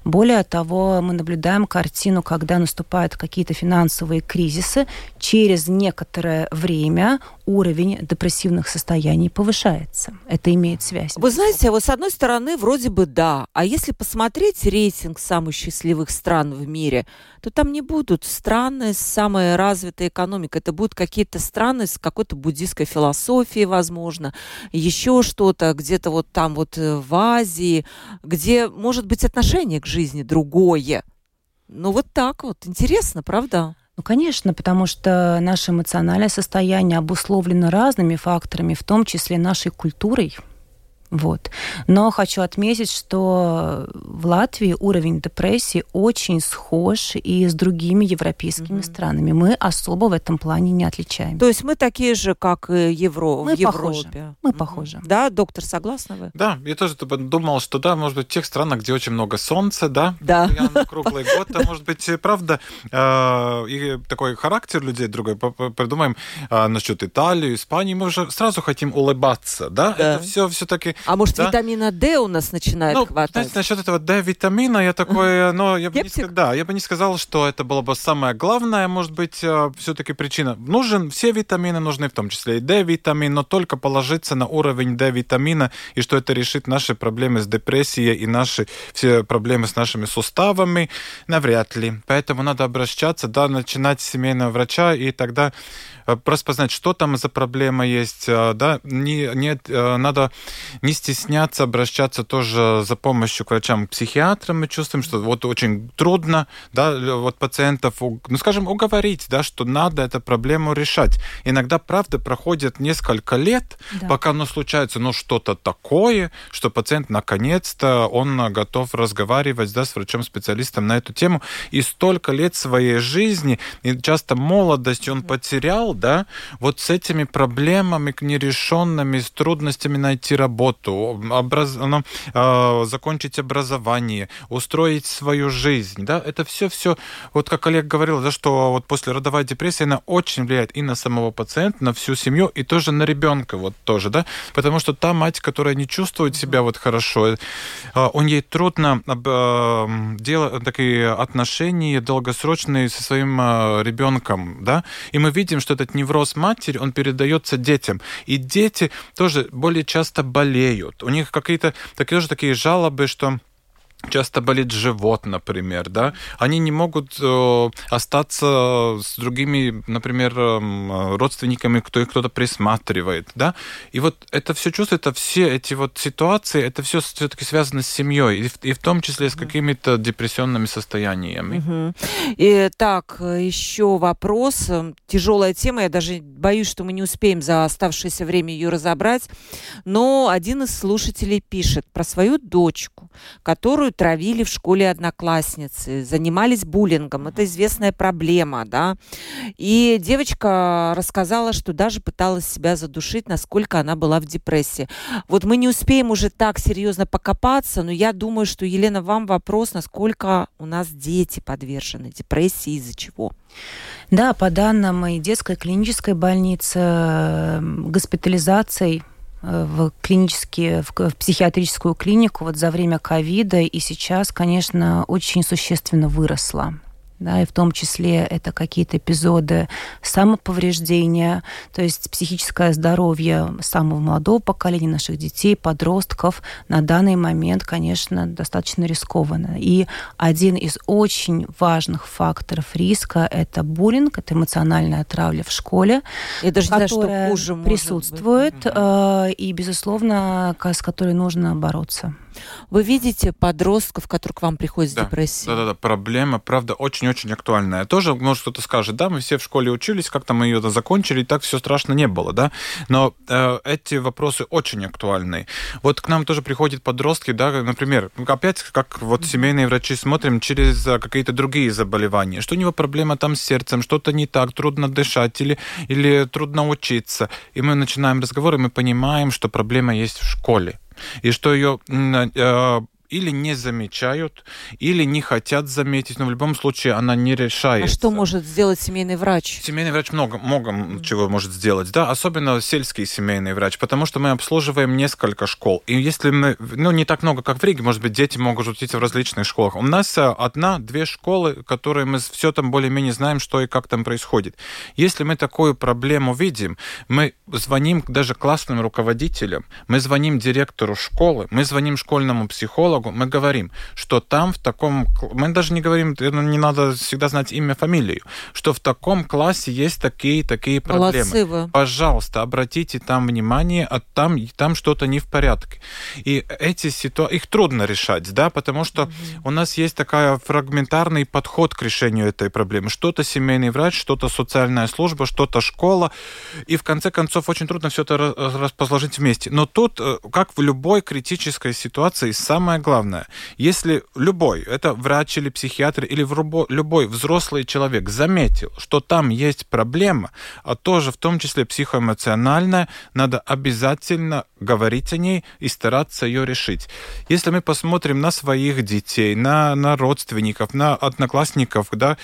Более того, мы наблюдаем картину, когда наступают какие-то финансовые кризисы, через некоторое время уровень депрессивных состояний повышается. Это имеет связь. Вы знаете, вот с одной стороны, вроде бы да, а если посмотреть рейтинг самых счастливых стран в мире, то там не будут страны с самой развитой экономикой, это будут какие-то страны с какой-то буддийской философией, возможно, еще что-то, где-то вот там вот э, в Азии, где может быть отношение к жизни другое. Ну вот так вот, интересно, правда? Ну, конечно, потому что наше эмоциональное состояние обусловлено разными факторами, в том числе нашей культурой, вот. Но хочу отметить, что в Латвии уровень депрессии очень схож и с другими европейскими mm-hmm. странами. Мы особо в этом плане не отличаем. То есть мы такие же, как и Евро... мы в Европе? Похожи. Мы mm-hmm. похожи. Да, доктор, согласны вы? Да, я тоже думал, что да, может быть, в тех странах, где очень много солнца, да, да. круглый год, а может быть, правда, э, и такой характер людей другой. Придумаем э, насчет Италии, Испании, мы уже сразу хотим улыбаться, да? да. Это все все-таки а может, да? витамина D у нас начинает ну, хватать? Знаете, насчет этого D-витамина я такой, но я бы, не, да, я бы не сказал, что это было бы самое главное, может быть, э, все-таки причина. Нужен, все витамины нужны, в том числе и D-витамин, но только положиться на уровень D-витамина, и что это решит наши проблемы с депрессией и наши все проблемы с нашими суставами, навряд ли. Поэтому надо обращаться, да, начинать с семейного врача, и тогда распознать, что там за проблема есть, э, да, не, нет, э, надо не стесняться обращаться тоже за помощью к врачам-психиатрам. Мы чувствуем, что вот очень трудно, да, вот пациентов, ну, скажем, уговорить, да, что надо эту проблему решать. Иногда, правда, проходит несколько лет, да. пока оно случается, ну, что-то такое, что пациент наконец-то, он готов разговаривать, да, с врачом-специалистом на эту тему. И столько лет своей жизни, и часто молодость он потерял, да, вот с этими проблемами нерешенными, с трудностями найти работу, образ... ну, э, закончить образование, устроить свою жизнь, да, это все-все, вот как Олег говорил, да, что вот после родовой депрессии она очень влияет и на самого пациента, на всю семью, и тоже на ребенка вот тоже, да, потому что та мать, которая не чувствует себя вот хорошо, э, он ей трудно э, делать такие отношения долгосрочные со своим э, ребенком, да, и мы видим, что этот невроз матери, он передается детям, и дети тоже более часто болеют, у них какие-то такие тоже такие жалобы, что часто болит живот, например, да, они не могут э, остаться с другими, например, э, родственниками, кто их кто-то присматривает, да, и вот это все чувство, это все эти вот ситуации, это все все-таки связано с семьей, и в, и в том числе с какими-то депрессионными состояниями. Угу. И так, еще вопрос, тяжелая тема, я даже боюсь, что мы не успеем за оставшееся время ее разобрать, но один из слушателей пишет про свою дочку, которую травили в школе одноклассницы, занимались буллингом. Это известная проблема, да. И девочка рассказала, что даже пыталась себя задушить, насколько она была в депрессии. Вот мы не успеем уже так серьезно покопаться, но я думаю, что, Елена, вам вопрос, насколько у нас дети подвержены депрессии, из-за чего? Да, по данным и детской клинической больницы, госпитализацией в клинические, в, в психиатрическую клинику вот за время ковида и сейчас, конечно, очень существенно выросла да, и в том числе это какие-то эпизоды самоповреждения, то есть психическое здоровье самого молодого поколения наших детей, подростков на данный момент, конечно, достаточно рискованно. И один из очень важных факторов риска – это буллинг, это эмоциональная травля в школе, Я даже которая знаю, что хуже присутствует, э, и, безусловно, с которой нужно бороться. Вы видите подростков, которые к вам приходят да. с депрессией? Да-да-да, проблема, правда, очень-очень актуальная. Тоже, может, кто-то скажет, да, мы все в школе учились, как-то мы ее закончили, и так все страшно не было, да, но э, эти вопросы очень актуальны. Вот к нам тоже приходят подростки, да, например, опять, как вот семейные врачи смотрим через э, какие-то другие заболевания, что у него проблема там с сердцем, что-то не так, трудно дышать или, или трудно учиться. И мы начинаем разговор, и мы понимаем, что проблема есть в школе и что ее или не замечают, или не хотят заметить, но в любом случае она не решается. А что может сделать семейный врач? Семейный врач много, много чего может сделать, да, особенно сельский семейный врач, потому что мы обслуживаем несколько школ. И если мы, ну, не так много, как в Риге, может быть, дети могут учиться в различных школах. У нас э, одна-две школы, которые мы все там более-менее знаем, что и как там происходит. Если мы такую проблему видим, мы звоним даже классным руководителям, мы звоним директору школы, мы звоним школьному психологу, психологу, мы говорим, что там в таком... Мы даже не говорим, не надо всегда знать имя, фамилию, что в таком классе есть такие-такие проблемы. Молодцы вы. Пожалуйста, обратите там внимание, а там, там что-то не в порядке. И эти ситуации, их трудно решать, да, потому что угу. у нас есть такая фрагментарный подход к решению этой проблемы. Что-то семейный врач, что-то социальная служба, что-то школа. И в конце концов очень трудно все это расположить вместе. Но тут, э, как в любой критической ситуации, самое главное, если любой, это врач или психиатр или любой взрослый человек заметил, что там есть проблема, а тоже в том числе психоэмоциональная, надо обязательно говорить о ней и стараться ее решить. Если мы посмотрим на своих детей, на, на родственников, на одноклассников, да,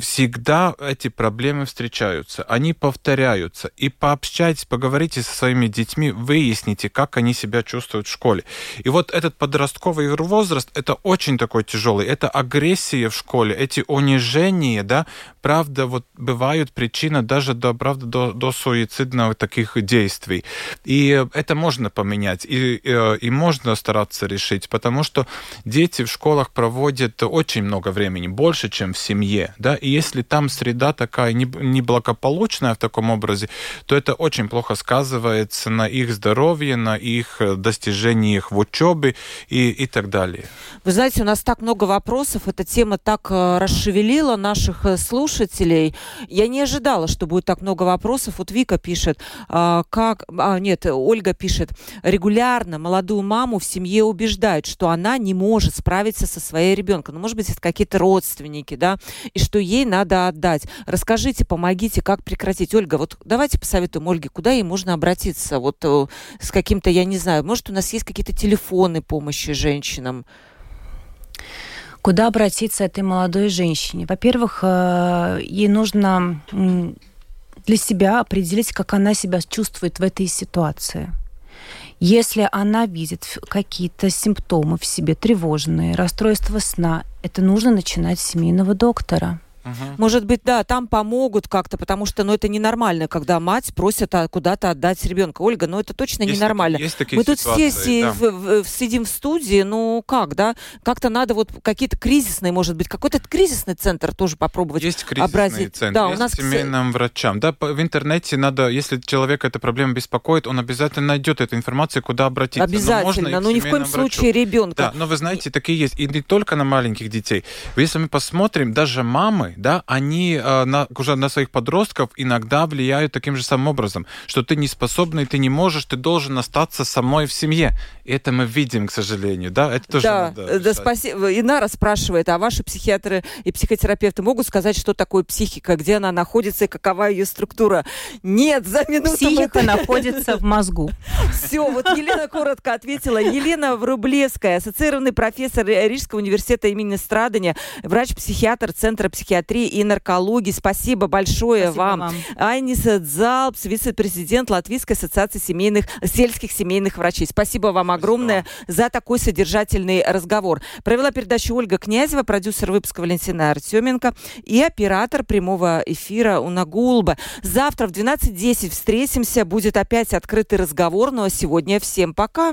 всегда эти проблемы встречаются, они повторяются. И пообщайтесь, поговорите со своими детьми, выясните, как они себя чувствуют в школе. И вот этот подростковый возраст, это очень такой тяжелый. Это агрессия в школе, эти унижения, да, правда, вот бывают причина даже до, правда, до, до суицидных таких действий. И это можно поменять, и, и, и можно стараться решить, потому что дети в школах проводят очень много времени, больше, чем в семье, да, и если там среда такая неблагополучная в таком образе, то это очень плохо сказывается на их здоровье, на их достижениях в учебе и, и так далее. Вы знаете, у нас так много вопросов, эта тема так э, расшевелила наших э, слушателей. Я не ожидала, что будет так много вопросов. Вот Вика пишет, а, как... А, нет, Ольга пишет, регулярно молодую маму в семье убеждают, что она не может справиться со своей ребенком. Ну, может быть, это какие-то родственники, да, и что ей надо отдать. Расскажите, помогите, как прекратить. Ольга, вот давайте посоветуем Ольге, куда ей можно обратиться? Вот э, с каким-то, я не знаю, может, у нас есть какие-то телефоны помощи женщинам? Куда обратиться этой молодой женщине? Во-первых, э, ей нужно для себя определить, как она себя чувствует в этой ситуации. Если она видит какие-то симптомы в себе тревожные, расстройство сна, это нужно начинать с семейного доктора. Угу. Может быть, да, там помогут как-то, потому что, ну, это ненормально, когда мать просит куда-то отдать ребенка. Ольга, ну, это точно есть ненормально. Есть такие Мы тут все да. в, в, сидим в студии, ну, как, да? Как-то надо вот какие-то кризисные, может быть, какой-то кризисный центр тоже попробовать Есть кризисный образить. центр, да, есть у нас семейным врачам. Да, в интернете надо, если человек эта проблема беспокоит, он обязательно найдет эту информацию, куда обратиться. Обязательно, но, но ни в коем врачу. случае ребенка. Да, но вы знаете, такие есть. И не только на маленьких детей. Если мы посмотрим, даже мамы, да, они э, на, уже на своих подростков иногда влияют таким же самым образом, что ты не способный, ты не можешь, ты должен остаться самой в семье. И это мы видим, к сожалению, да? Это тоже да, надо да, спасибо. Инара спрашивает, а ваши психиатры и психотерапевты могут сказать, что такое психика, где она находится и какова ее структура? Нет, за минуту... Психика находится в мозгу. Все, вот Елена коротко ответила. Елена Врублевская, ассоциированный профессор Рижского университета имени Страдания, врач-психиатр Центра психиатрии и наркологии. Спасибо большое Спасибо вам. вам. Айниса Дзалпс, вице-президент Латвийской ассоциации семейных, сельских семейных врачей. Спасибо вам огромное Спасибо. за такой содержательный разговор. Провела передачу Ольга Князева, продюсер выпуска Валентина Артеменко и оператор прямого эфира Уна Гулба. Завтра в 12.10 встретимся. Будет опять открытый разговор. Ну а сегодня всем пока.